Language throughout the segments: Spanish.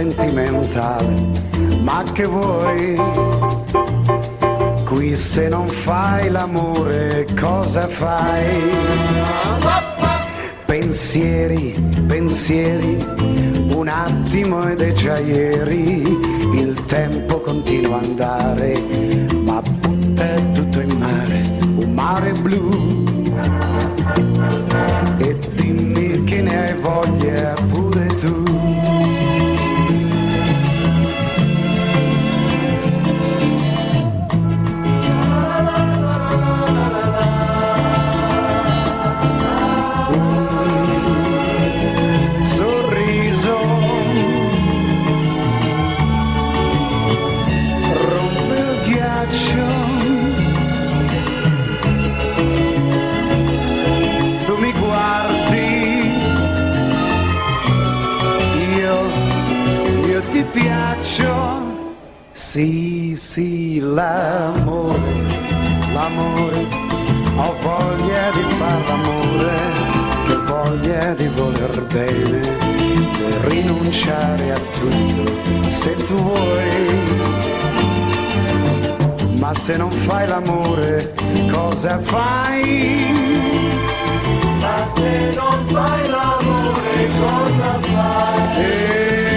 sentimentale, ma che vuoi? Qui se non fai l'amore cosa fai? Pensieri, pensieri, un attimo ed è già ieri, il tempo continua a andare, ma butta tutto in mare, un mare blu Sì, sì, l'amore, l'amore, ho voglia di far l'amore, che voglia di voler bene, e rinunciare a tutto se tu vuoi. Ma se non fai l'amore, cosa fai? Ma se non fai l'amore cosa fai? Eh,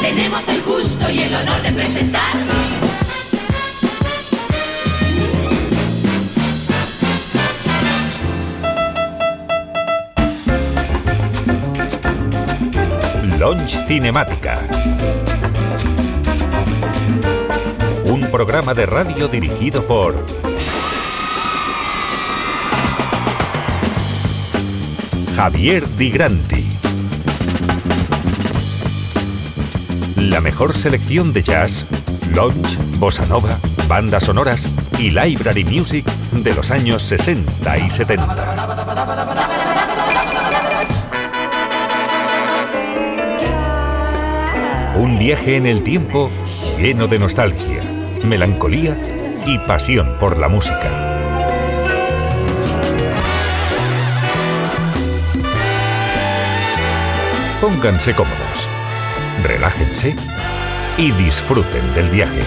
tenemos el gusto y el honor de presentar Launch Cinemática. Un programa de radio dirigido por Javier Di Granti. La mejor selección de jazz, lounge, bossa nova, bandas sonoras y library music de los años 60 y 70. Un viaje en el tiempo lleno de nostalgia, melancolía y pasión por la música. Pónganse cómodos, relájense y disfruten del viaje.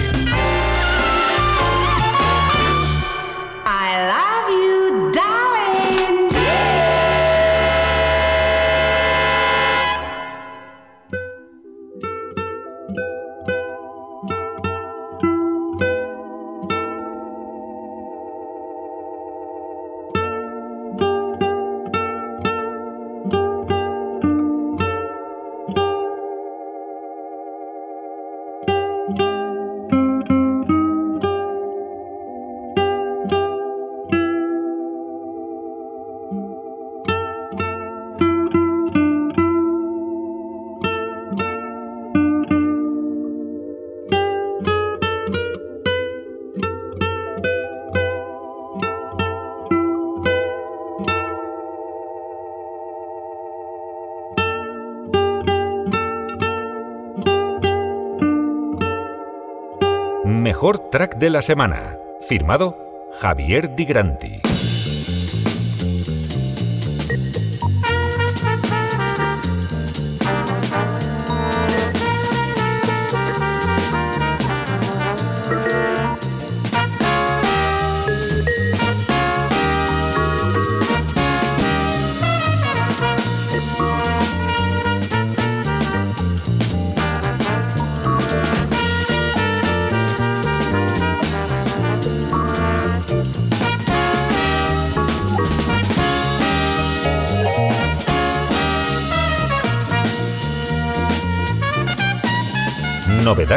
Track de la semana. Firmado Javier Di Granti.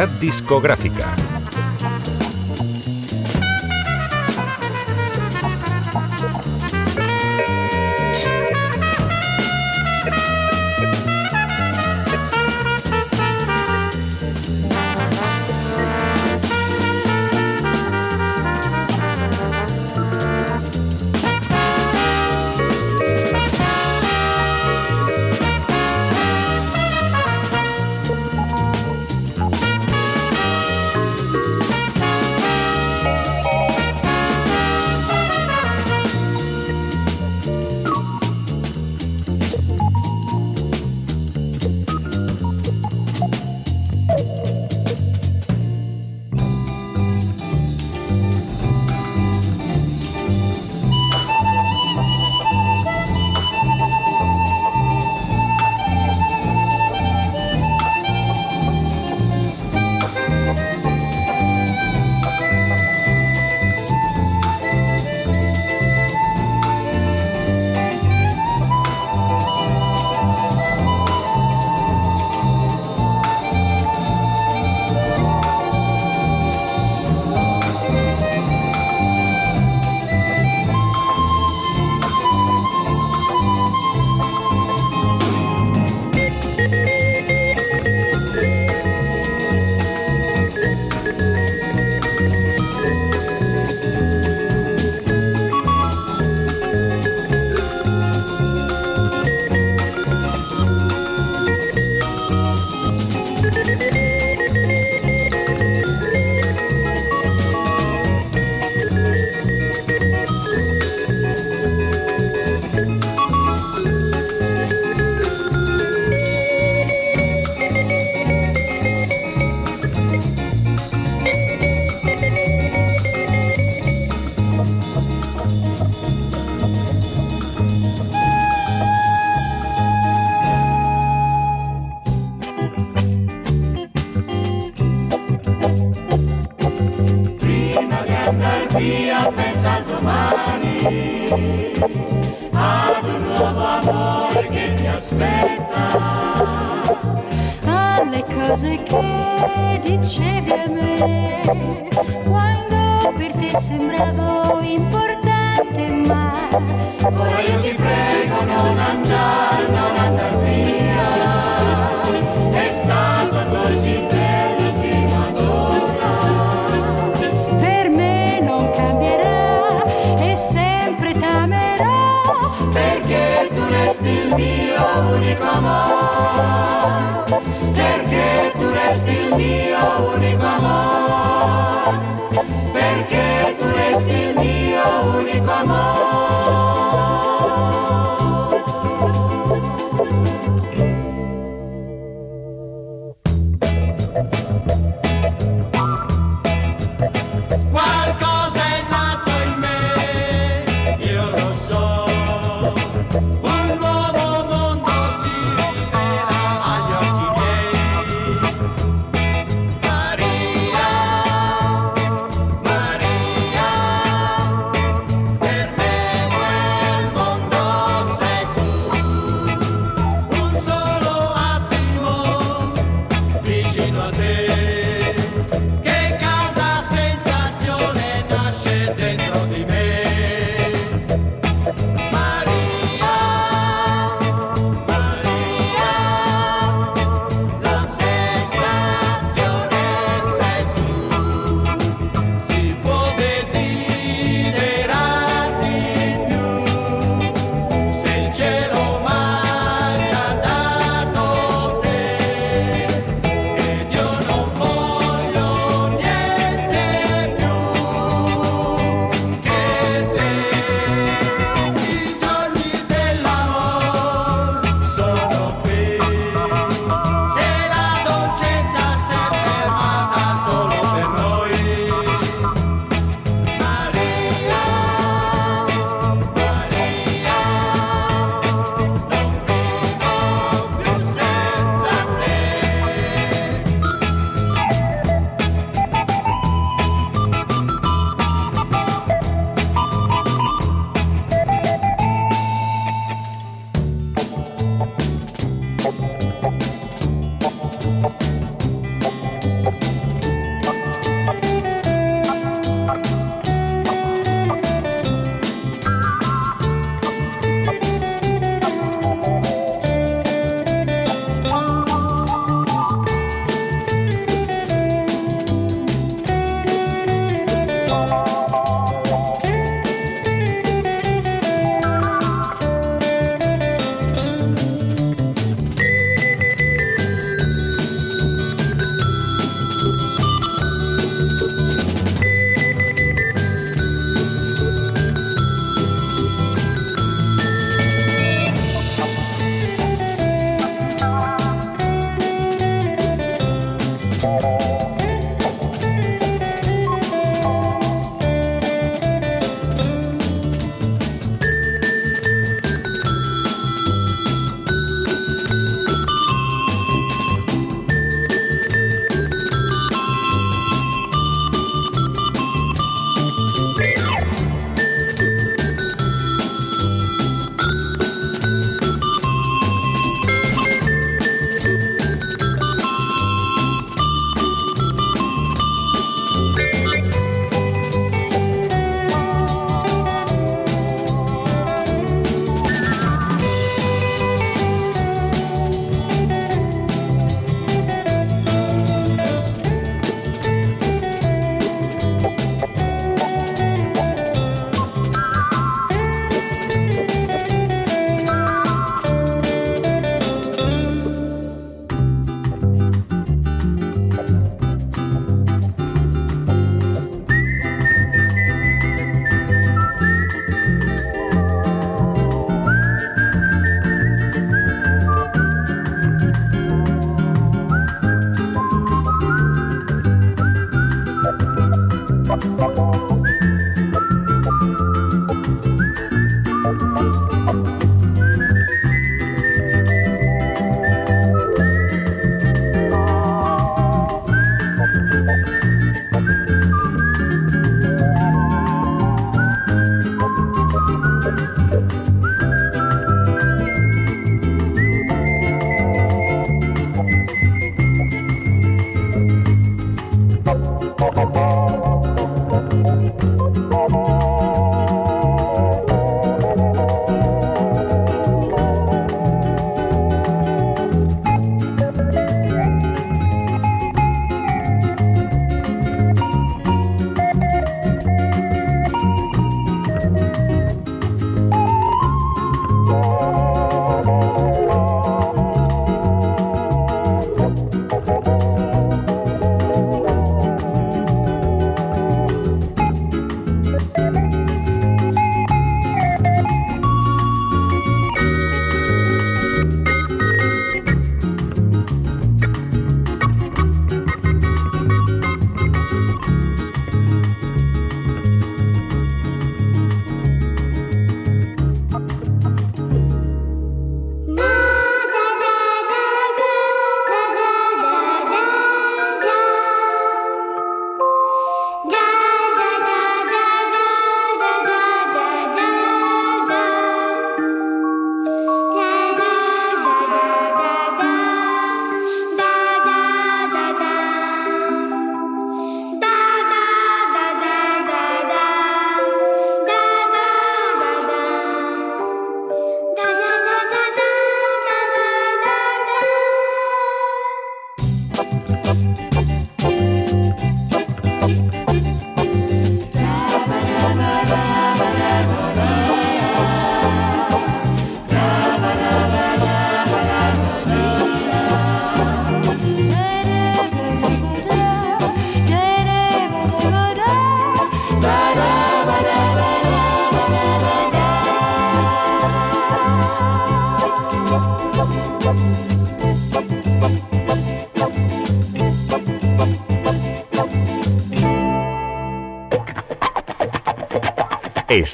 Discográfica.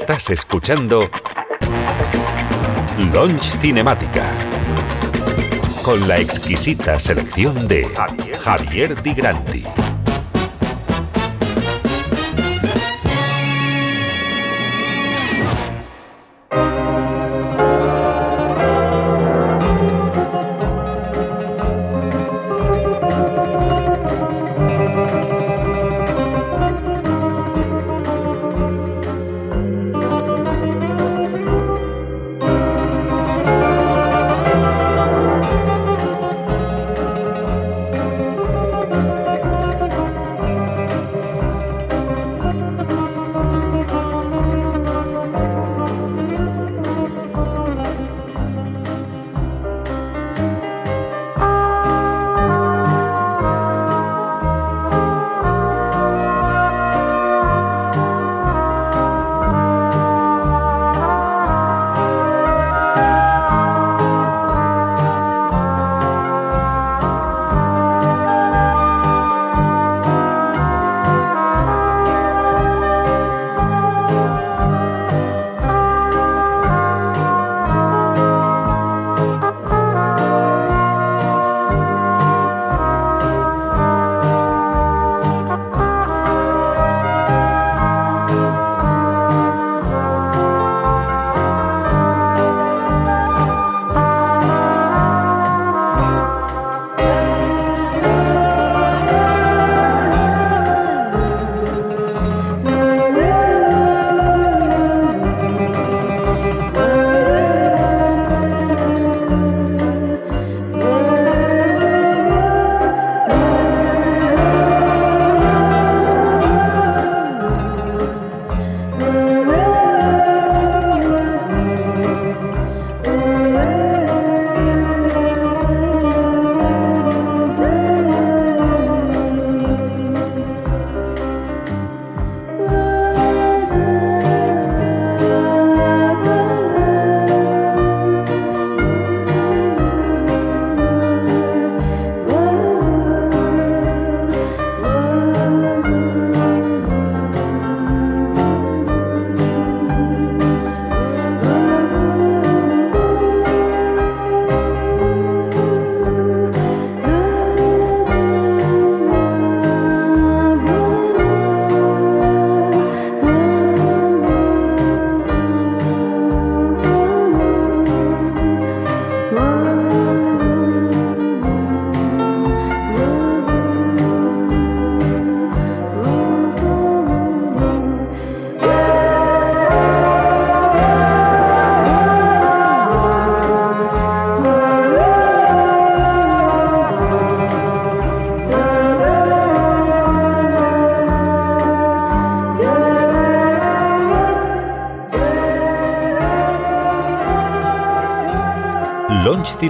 Estás escuchando Launch Cinemática con la exquisita selección de Javier Di Granti.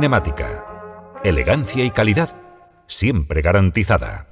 Cinemática. Elegancia y calidad siempre garantizada.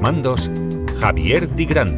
Mandos, Javier Di.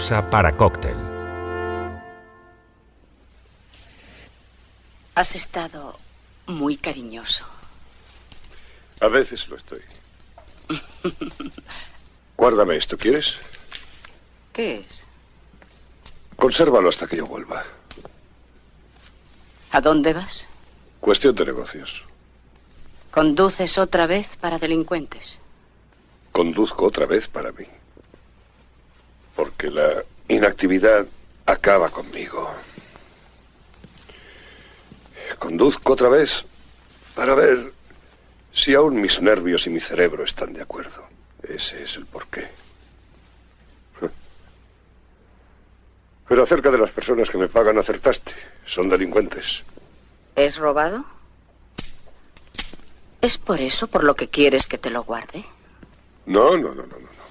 Pausa para cóctel. Has estado muy cariñoso. A veces lo estoy. Guárdame esto, ¿quieres? ¿Qué es? Consérvalo hasta que yo vuelva. ¿A dónde vas? Cuestión de negocios. ¿Conduces otra vez para delincuentes? Conduzco otra vez para mí. Porque la inactividad acaba conmigo. Conduzco otra vez para ver si aún mis nervios y mi cerebro están de acuerdo. Ese es el porqué. Pero acerca de las personas que me pagan acertaste. Son delincuentes. ¿Es robado? ¿Es por eso por lo que quieres que te lo guarde? No, no, no, no, no.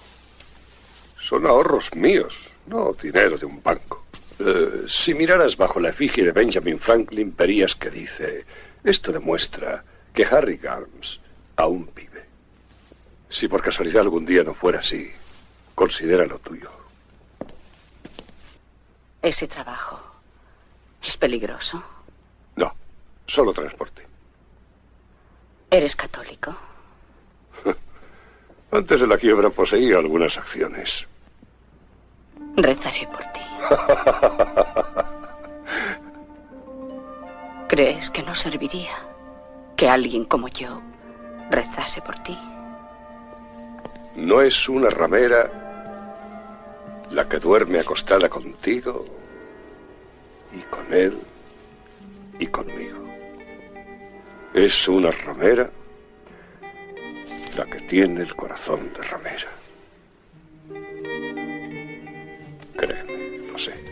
Son ahorros míos, no dinero de un banco. Eh, si miraras bajo la efigie de Benjamin Franklin, verías que dice, esto demuestra que Harry Garms aún vive. Si por casualidad algún día no fuera así, considéralo tuyo. Ese trabajo es peligroso. No, solo transporte. ¿Eres católico? Antes de la quiebra poseía algunas acciones. Rezaré por ti. ¿Crees que no serviría que alguien como yo rezase por ti? ¿No es una ramera la que duerme acostada contigo y con él y conmigo? Es una ramera la que tiene el corazón de ramera. отношений.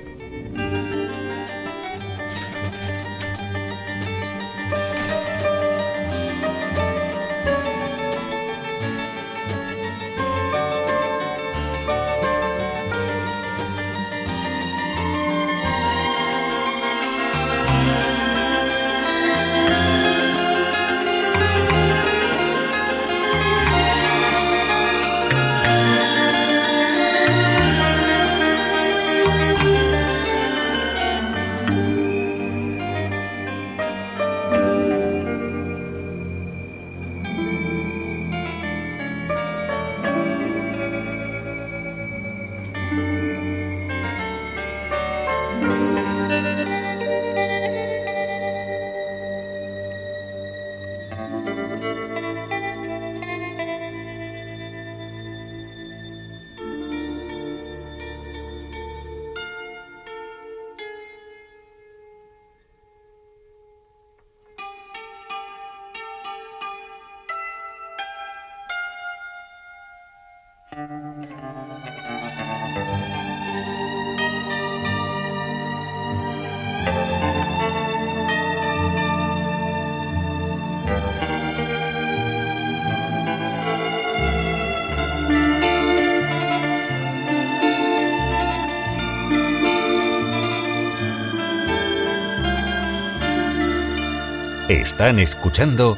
Están escuchando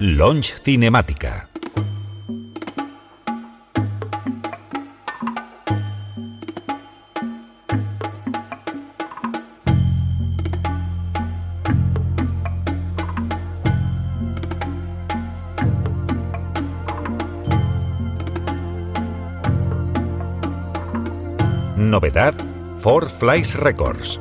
Launch Cinemática. Novedad, Four Flies Records.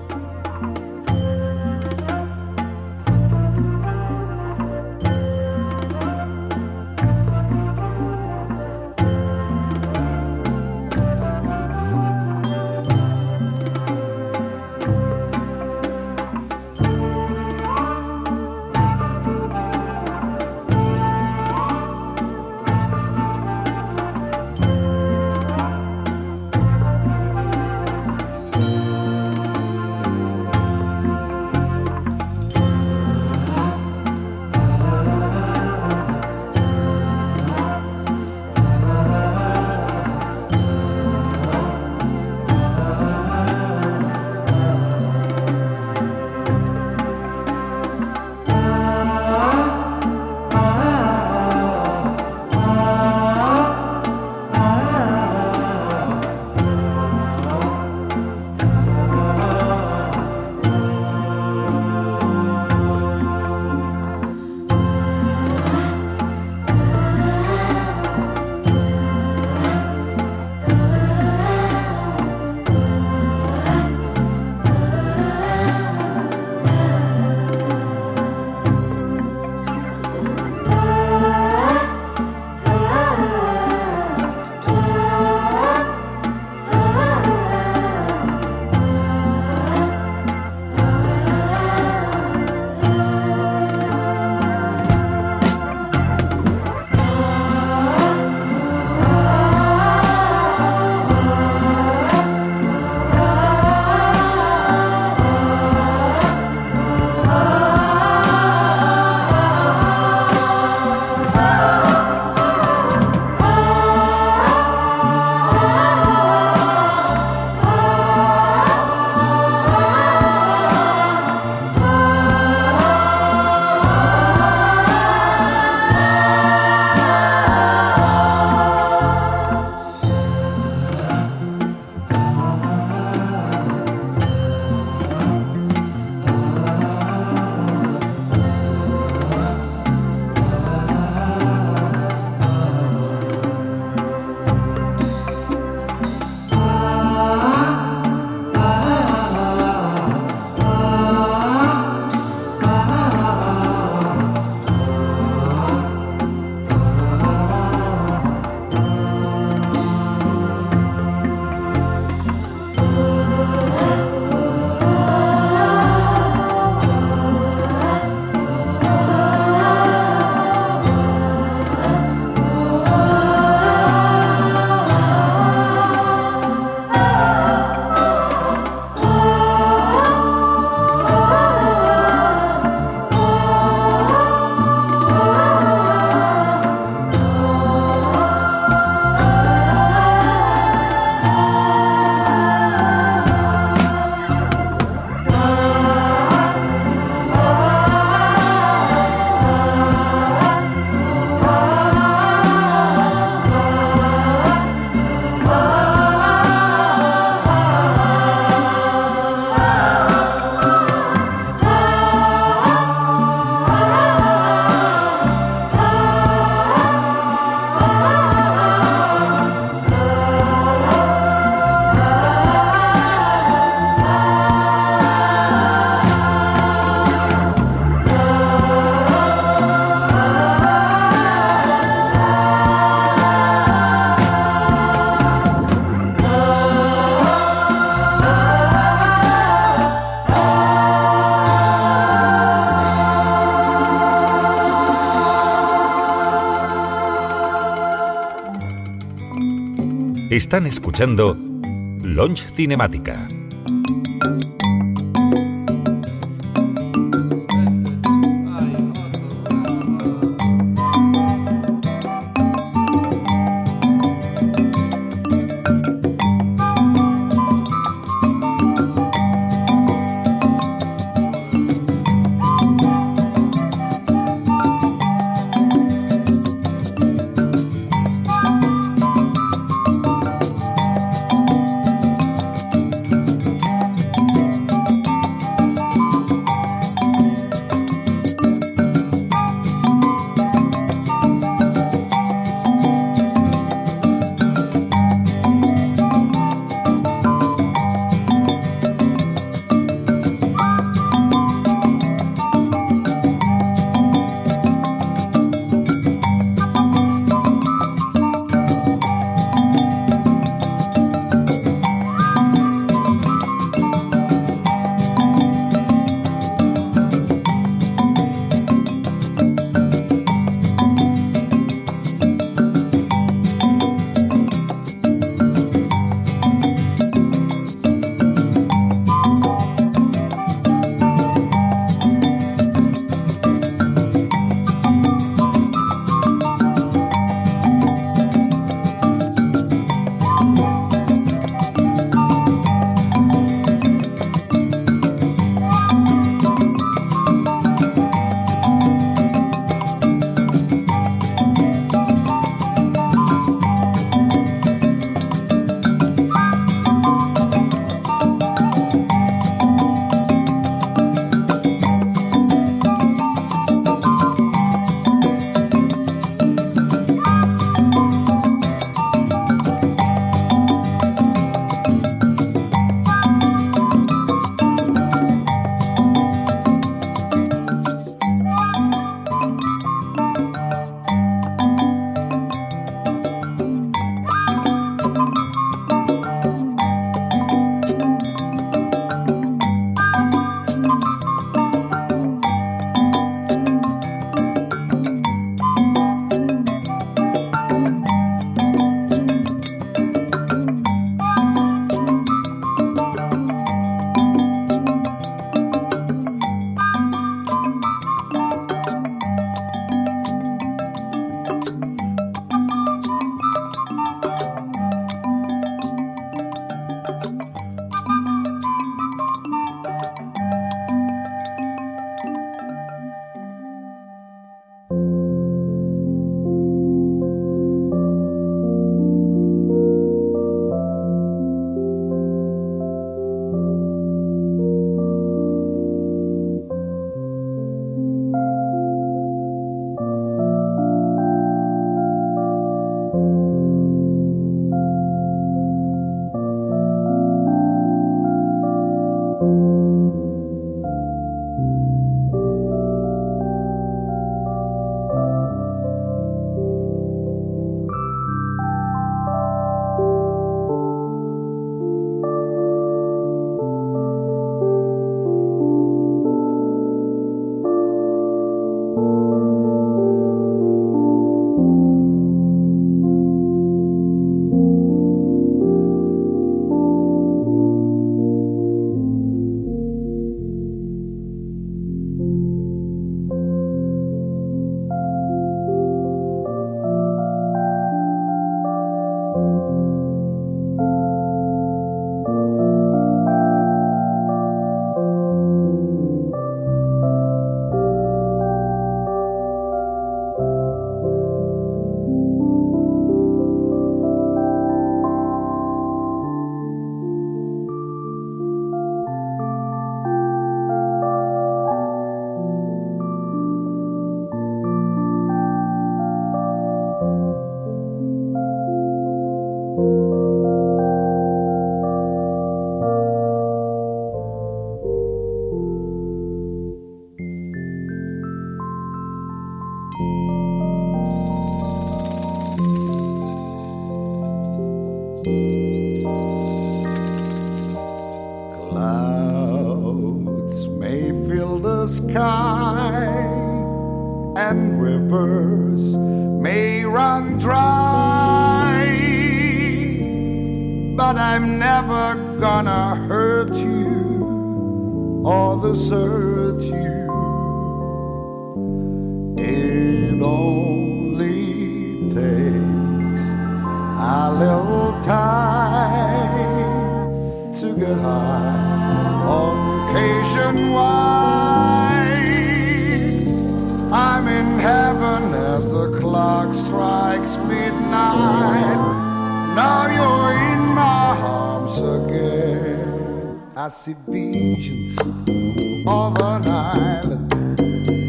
Están escuchando Launch Cinemática. I'm in heaven as the clock strikes midnight. Now you're in my arms again. I see visions of an island.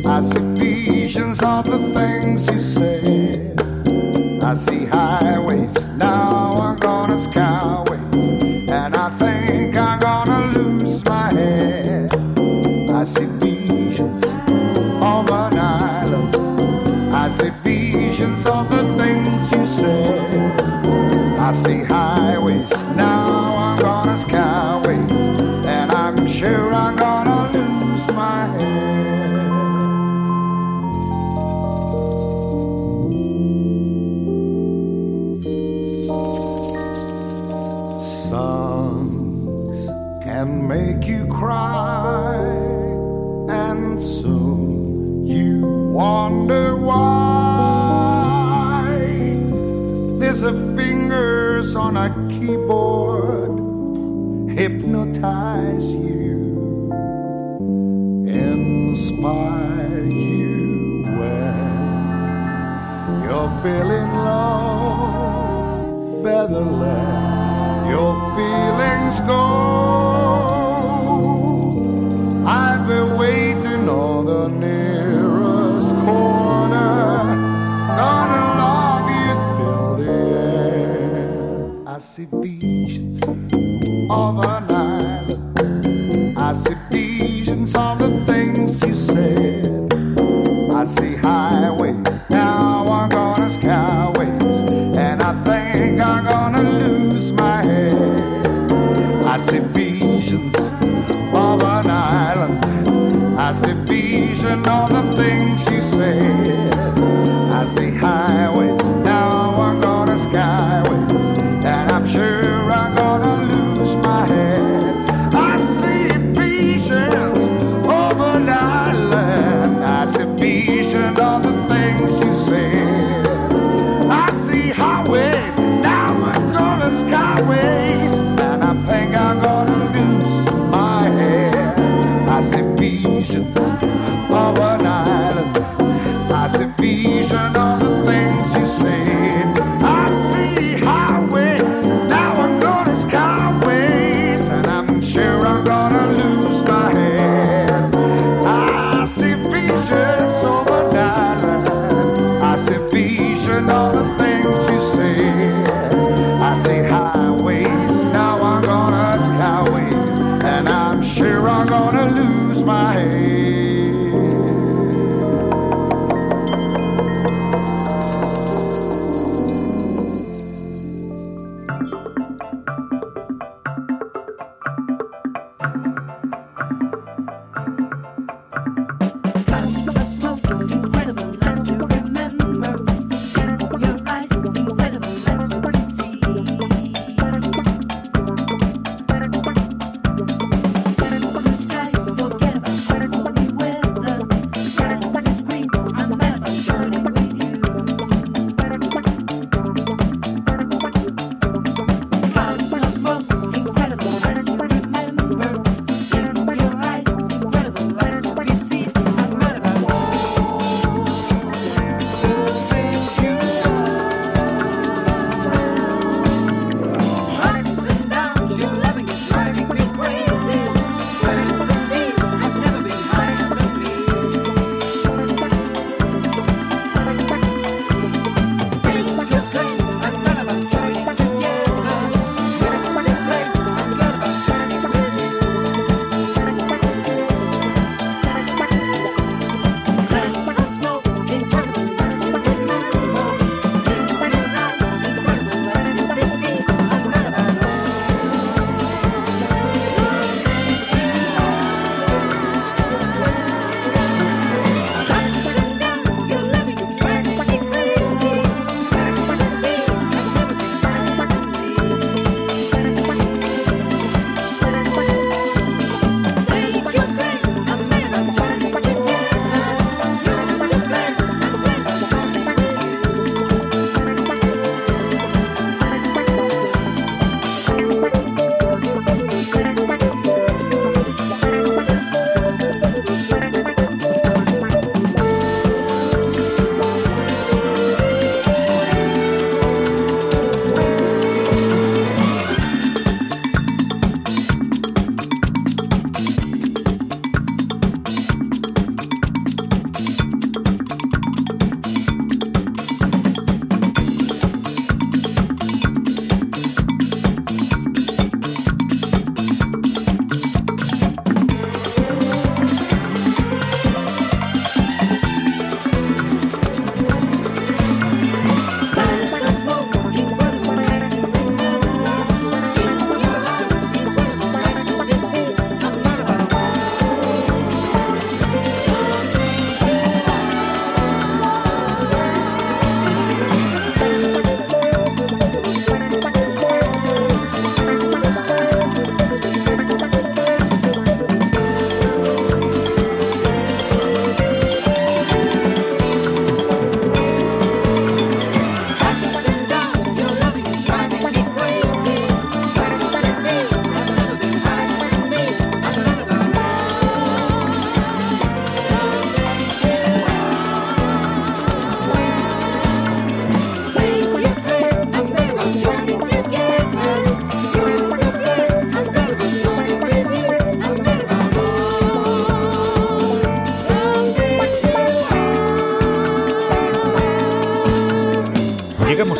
I see visions of the things you said. I see highways now and gone. of an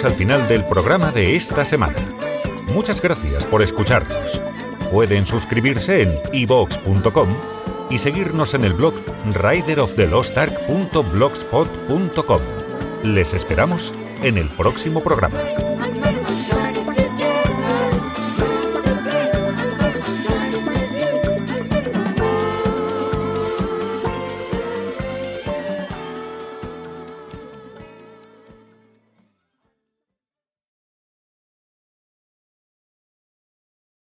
Al final del programa de esta semana. Muchas gracias por escucharnos. Pueden suscribirse en ivox.com y seguirnos en el blog rideroftheLostArk.blogspot.com. Les esperamos en el próximo programa.